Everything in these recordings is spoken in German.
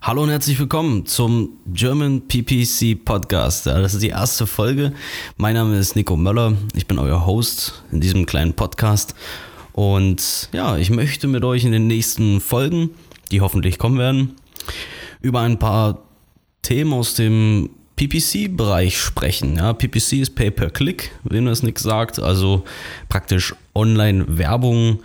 Hallo und herzlich willkommen zum German PPC Podcast. Das ist die erste Folge. Mein Name ist Nico Möller. Ich bin euer Host in diesem kleinen Podcast. Und ja, ich möchte mit euch in den nächsten Folgen, die hoffentlich kommen werden, über ein paar Themen aus dem PPC-Bereich sprechen. Ja, PPC ist Pay-per-Click, wenn das nichts sagt. Also praktisch Online-Werbung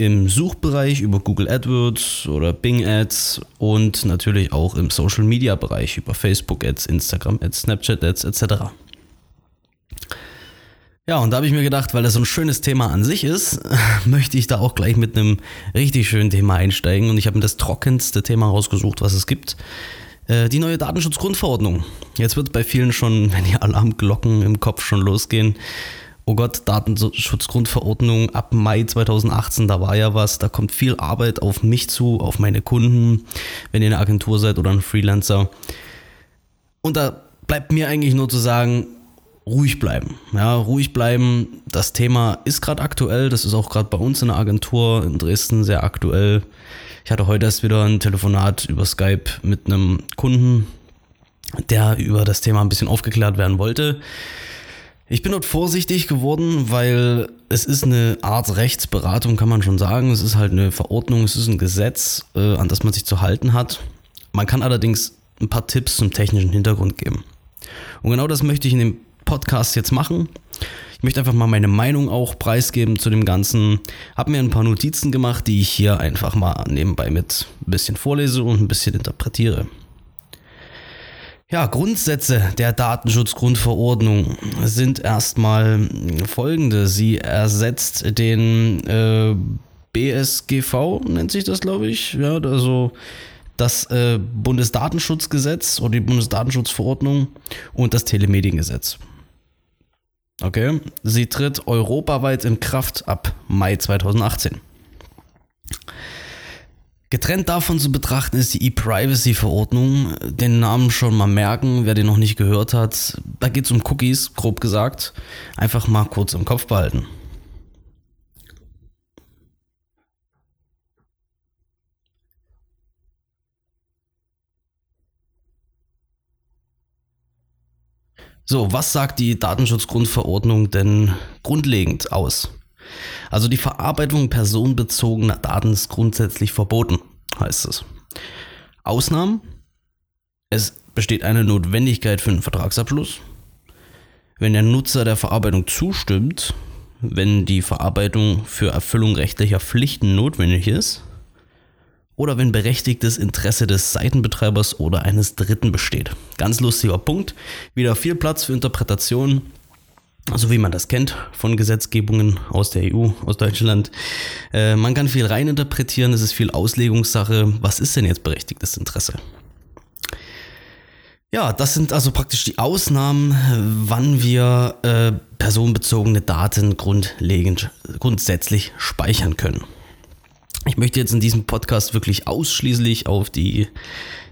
im Suchbereich über Google AdWords oder Bing Ads und natürlich auch im Social Media Bereich über Facebook Ads, Instagram Ads, Snapchat Ads etc. Ja, und da habe ich mir gedacht, weil das so ein schönes Thema an sich ist, möchte ich da auch gleich mit einem richtig schönen Thema einsteigen. Und ich habe mir das trockenste Thema rausgesucht, was es gibt. Äh, die neue Datenschutzgrundverordnung. Jetzt wird bei vielen schon, wenn die Alarmglocken im Kopf schon losgehen, oh Gott, Datenschutzgrundverordnung ab Mai 2018, da war ja was, da kommt viel Arbeit auf mich zu, auf meine Kunden, wenn ihr eine Agentur seid oder ein Freelancer. Und da bleibt mir eigentlich nur zu sagen, ruhig bleiben. Ja, ruhig bleiben. Das Thema ist gerade aktuell, das ist auch gerade bei uns in der Agentur in Dresden sehr aktuell. Ich hatte heute erst wieder ein Telefonat über Skype mit einem Kunden, der über das Thema ein bisschen aufgeklärt werden wollte. Ich bin dort vorsichtig geworden, weil es ist eine Art Rechtsberatung, kann man schon sagen. Es ist halt eine Verordnung, es ist ein Gesetz, äh, an das man sich zu halten hat. Man kann allerdings ein paar Tipps zum technischen Hintergrund geben. Und genau das möchte ich in dem Podcast jetzt machen. Ich möchte einfach mal meine Meinung auch preisgeben zu dem Ganzen. Habe mir ein paar Notizen gemacht, die ich hier einfach mal nebenbei mit ein bisschen vorlese und ein bisschen interpretiere. Ja, Grundsätze der Datenschutzgrundverordnung sind erstmal folgende. Sie ersetzt den äh, BSGV, nennt sich das, glaube ich. Ja, also das äh, Bundesdatenschutzgesetz oder die Bundesdatenschutzverordnung und das Telemediengesetz. Okay, sie tritt europaweit in Kraft ab Mai 2018. Getrennt davon zu betrachten ist die E-Privacy-Verordnung. Den Namen schon mal merken, wer den noch nicht gehört hat. Da geht es um Cookies, grob gesagt. Einfach mal kurz im Kopf behalten. So, was sagt die Datenschutzgrundverordnung denn grundlegend aus? Also die Verarbeitung personenbezogener Daten ist grundsätzlich verboten, heißt es. Ausnahmen? Es besteht eine Notwendigkeit für einen Vertragsabschluss. Wenn der Nutzer der Verarbeitung zustimmt, wenn die Verarbeitung für Erfüllung rechtlicher Pflichten notwendig ist oder wenn berechtigtes Interesse des Seitenbetreibers oder eines Dritten besteht. Ganz lustiger Punkt. Wieder viel Platz für Interpretation so wie man das kennt von Gesetzgebungen aus der EU, aus Deutschland. Äh, man kann viel reininterpretieren, es ist viel Auslegungssache. Was ist denn jetzt berechtigtes Interesse? Ja, das sind also praktisch die Ausnahmen, wann wir äh, personenbezogene Daten grundlegend, grundsätzlich speichern können. Ich möchte jetzt in diesem Podcast wirklich ausschließlich auf die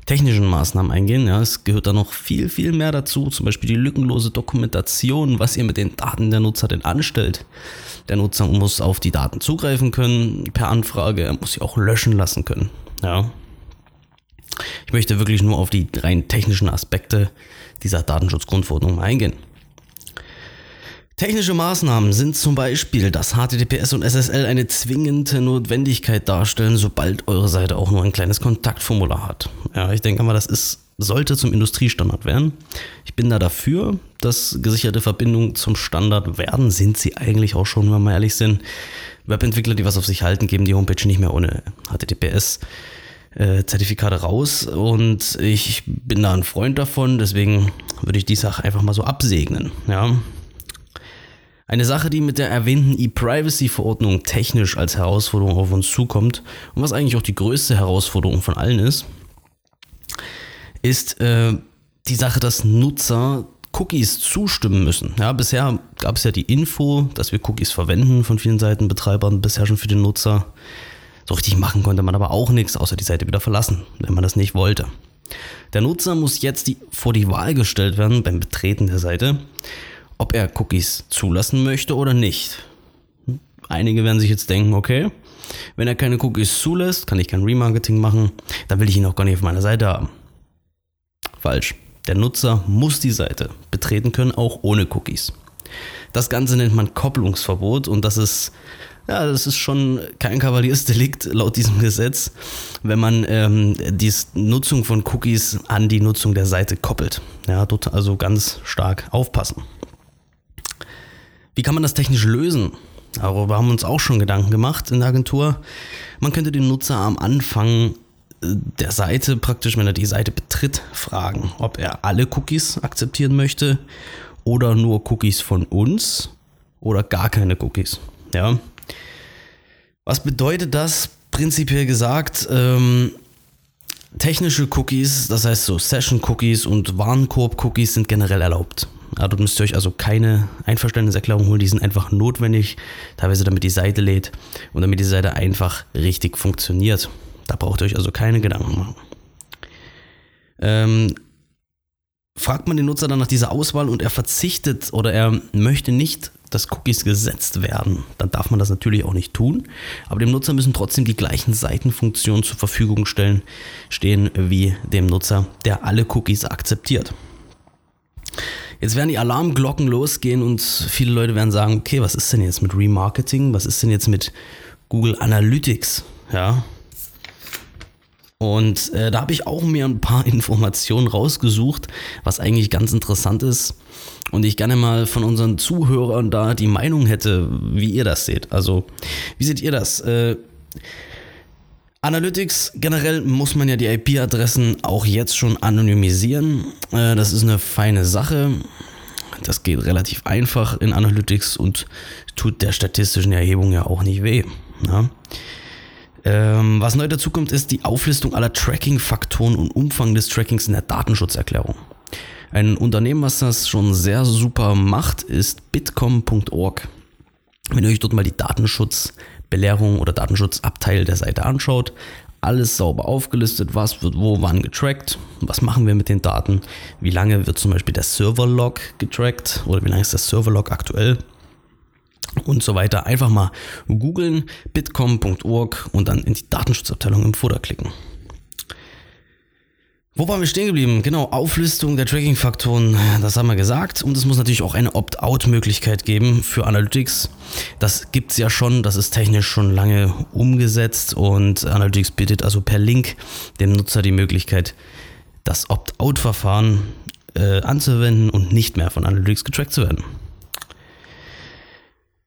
technischen Maßnahmen eingehen. Ja, es gehört da noch viel, viel mehr dazu. Zum Beispiel die lückenlose Dokumentation, was ihr mit den Daten der Nutzer denn anstellt. Der Nutzer muss auf die Daten zugreifen können per Anfrage. Er muss sie auch löschen lassen können. Ja. Ich möchte wirklich nur auf die rein technischen Aspekte dieser Datenschutzgrundverordnung eingehen. Technische Maßnahmen sind zum Beispiel, dass HTTPS und SSL eine zwingende Notwendigkeit darstellen, sobald eure Seite auch nur ein kleines Kontaktformular hat. Ja, ich denke mal, das ist, sollte zum Industriestandard werden. Ich bin da dafür, dass gesicherte Verbindungen zum Standard werden. Sind sie eigentlich auch schon, wenn wir ehrlich sind. Webentwickler, die was auf sich halten, geben die Homepage nicht mehr ohne HTTPS. Äh, Zertifikate raus und ich bin da ein Freund davon, deswegen würde ich die Sache einfach mal so absegnen. Ja, eine Sache, die mit der erwähnten E-Privacy-Verordnung technisch als Herausforderung auf uns zukommt und was eigentlich auch die größte Herausforderung von allen ist, ist äh, die Sache, dass Nutzer Cookies zustimmen müssen. Ja, bisher gab es ja die Info, dass wir Cookies verwenden von vielen Seitenbetreibern, bisher schon für den Nutzer. So richtig machen konnte man aber auch nichts, außer die Seite wieder verlassen, wenn man das nicht wollte. Der Nutzer muss jetzt die, vor die Wahl gestellt werden beim Betreten der Seite, ob er Cookies zulassen möchte oder nicht. Einige werden sich jetzt denken, okay, Wenn er keine Cookies zulässt, kann ich kein Remarketing machen, dann will ich ihn auch gar nicht auf meiner Seite haben. Falsch. Der Nutzer muss die Seite betreten können, auch ohne Cookies. Das Ganze nennt man Kopplungsverbot und das ist, ja, das ist schon kein Kavaliersdelikt laut diesem Gesetz, wenn man ähm, die Nutzung von Cookies an die Nutzung der Seite koppelt. Ja, also ganz stark aufpassen. Wie kann man das technisch lösen? Darüber haben wir uns auch schon Gedanken gemacht in der Agentur. Man könnte den Nutzer am Anfang äh, der Seite praktisch, wenn er die Seite betritt, fragen, ob er alle Cookies akzeptieren möchte oder nur Cookies von uns oder gar keine Cookies. Ja. Was bedeutet das prinzipiell gesagt? Ähm, technische Cookies, das heißt so Session-Cookies und Warenkorb-Cookies sind generell erlaubt. Dort müsst ihr euch also keine Einverständniserklärung holen, die sind einfach notwendig, teilweise damit die Seite lädt und damit die Seite einfach richtig funktioniert. Da braucht ihr euch also keine Gedanken machen. Ähm, fragt man den Nutzer dann nach dieser Auswahl und er verzichtet oder er möchte nicht, dass Cookies gesetzt werden, dann darf man das natürlich auch nicht tun. Aber dem Nutzer müssen trotzdem die gleichen Seitenfunktionen zur Verfügung stellen, stehen wie dem Nutzer, der alle Cookies akzeptiert. Jetzt werden die Alarmglocken losgehen und viele Leute werden sagen, okay, was ist denn jetzt mit Remarketing? Was ist denn jetzt mit Google Analytics? Ja, und äh, da habe ich auch mir ein paar Informationen rausgesucht, was eigentlich ganz interessant ist. Und ich gerne mal von unseren Zuhörern da die Meinung hätte, wie ihr das seht. Also, wie seht ihr das? Äh, Analytics, generell muss man ja die IP-Adressen auch jetzt schon anonymisieren. Äh, das ist eine feine Sache. Das geht relativ einfach in Analytics und tut der statistischen Erhebung ja auch nicht weh. Ja? Ähm, was neu dazu kommt, ist die Auflistung aller Tracking-Faktoren und Umfang des Trackings in der Datenschutzerklärung. Ein Unternehmen, was das schon sehr super macht, ist bitcom.org. Wenn ihr euch dort mal die Datenschutzbelehrung oder Datenschutzabteil der Seite anschaut, alles sauber aufgelistet, was wird wo wann getrackt, was machen wir mit den Daten, wie lange wird zum Beispiel der Serverlog getrackt oder wie lange ist der Serverlog aktuell und so weiter. Einfach mal googeln, bitcom.org und dann in die Datenschutzabteilung im Futter klicken. Wo waren wir stehen geblieben? Genau, Auflistung der Tracking-Faktoren, das haben wir gesagt. Und es muss natürlich auch eine Opt-out-Möglichkeit geben für Analytics. Das gibt es ja schon, das ist technisch schon lange umgesetzt und Analytics bietet also per Link dem Nutzer die Möglichkeit, das Opt-out-Verfahren äh, anzuwenden und nicht mehr von Analytics getrackt zu werden.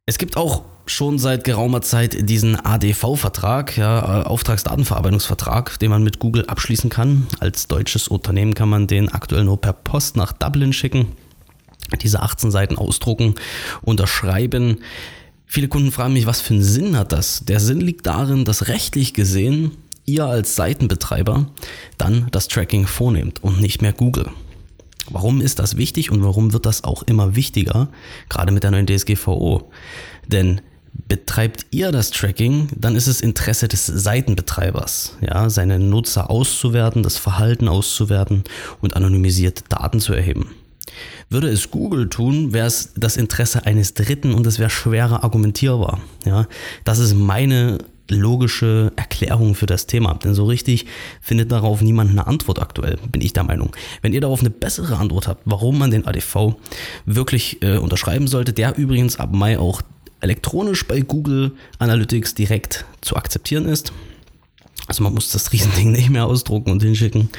Es gibt auch schon seit geraumer Zeit diesen ADV-Vertrag, ja, Auftragsdatenverarbeitungsvertrag, den man mit Google abschließen kann. Als deutsches Unternehmen kann man den aktuell nur per Post nach Dublin schicken, diese 18 Seiten ausdrucken, unterschreiben. Viele Kunden fragen mich, was für einen Sinn hat das? Der Sinn liegt darin, dass rechtlich gesehen ihr als Seitenbetreiber dann das Tracking vornehmt und nicht mehr Google. Warum ist das wichtig und warum wird das auch immer wichtiger, gerade mit der neuen DSGVO? Denn betreibt ihr das Tracking, dann ist es Interesse des Seitenbetreibers, ja, seine Nutzer auszuwerten, das Verhalten auszuwerten und anonymisierte Daten zu erheben. Würde es Google tun, wäre es das Interesse eines Dritten und es wäre schwerer argumentierbar. Ja, das ist meine logische Erklärung für das Thema. Denn so richtig findet darauf niemand eine Antwort aktuell, bin ich der Meinung. Wenn ihr darauf eine bessere Antwort habt, warum man den ADV wirklich äh, unterschreiben sollte, der übrigens ab Mai auch elektronisch bei Google Analytics direkt zu akzeptieren ist. Also man muss das Riesending nicht mehr ausdrucken und hinschicken.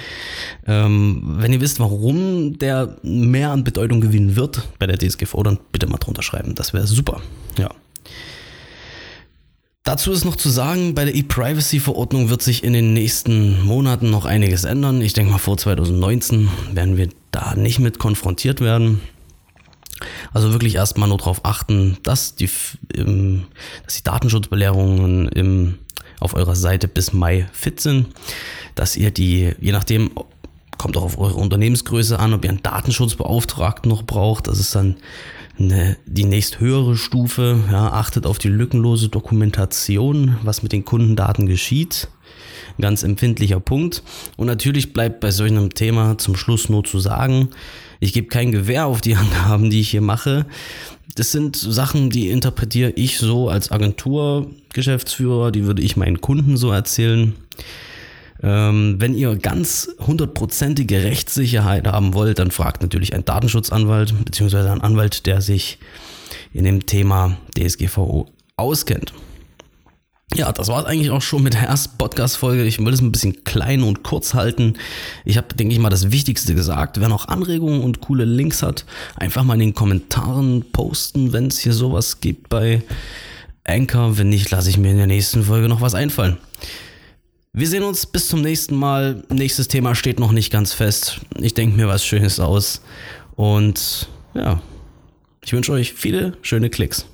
Ähm, wenn ihr wisst, warum der mehr an Bedeutung gewinnen wird bei der DSGVO, dann bitte mal drunter schreiben. Das wäre super. Ja. Dazu ist noch zu sagen, bei der E-Privacy-Verordnung wird sich in den nächsten Monaten noch einiges ändern. Ich denke mal, vor 2019 werden wir da nicht mit konfrontiert werden. Also wirklich erstmal nur darauf achten, dass die, im, dass die Datenschutzbelehrungen im, auf eurer Seite bis Mai fit sind, dass ihr die, je nachdem, kommt auch auf eure Unternehmensgröße an, ob ihr einen Datenschutzbeauftragten noch braucht. Das ist dann eine, die nächsthöhere Stufe. Ja, achtet auf die lückenlose Dokumentation, was mit den Kundendaten geschieht. ganz empfindlicher Punkt. Und natürlich bleibt bei solch einem Thema zum Schluss nur zu sagen, ich gebe kein Gewehr auf die Angaben, die ich hier mache. Das sind Sachen, die interpretiere ich so als Agenturgeschäftsführer, die würde ich meinen Kunden so erzählen. Ähm, wenn ihr ganz hundertprozentige Rechtssicherheit haben wollt, dann fragt natürlich einen Datenschutzanwalt beziehungsweise einen Anwalt, der sich in dem Thema DSGVO auskennt. Ja, das war es eigentlich auch schon mit der ersten Podcast-Folge. Ich will es ein bisschen klein und kurz halten. Ich habe, denke ich mal, das Wichtigste gesagt. Wer noch Anregungen und coole Links hat, einfach mal in den Kommentaren posten, wenn es hier sowas gibt bei Anchor. Wenn nicht, lasse ich mir in der nächsten Folge noch was einfallen. Wir sehen uns bis zum nächsten Mal. Nächstes Thema steht noch nicht ganz fest. Ich denke mir was Schönes aus. Und ja, ich wünsche euch viele schöne Klicks.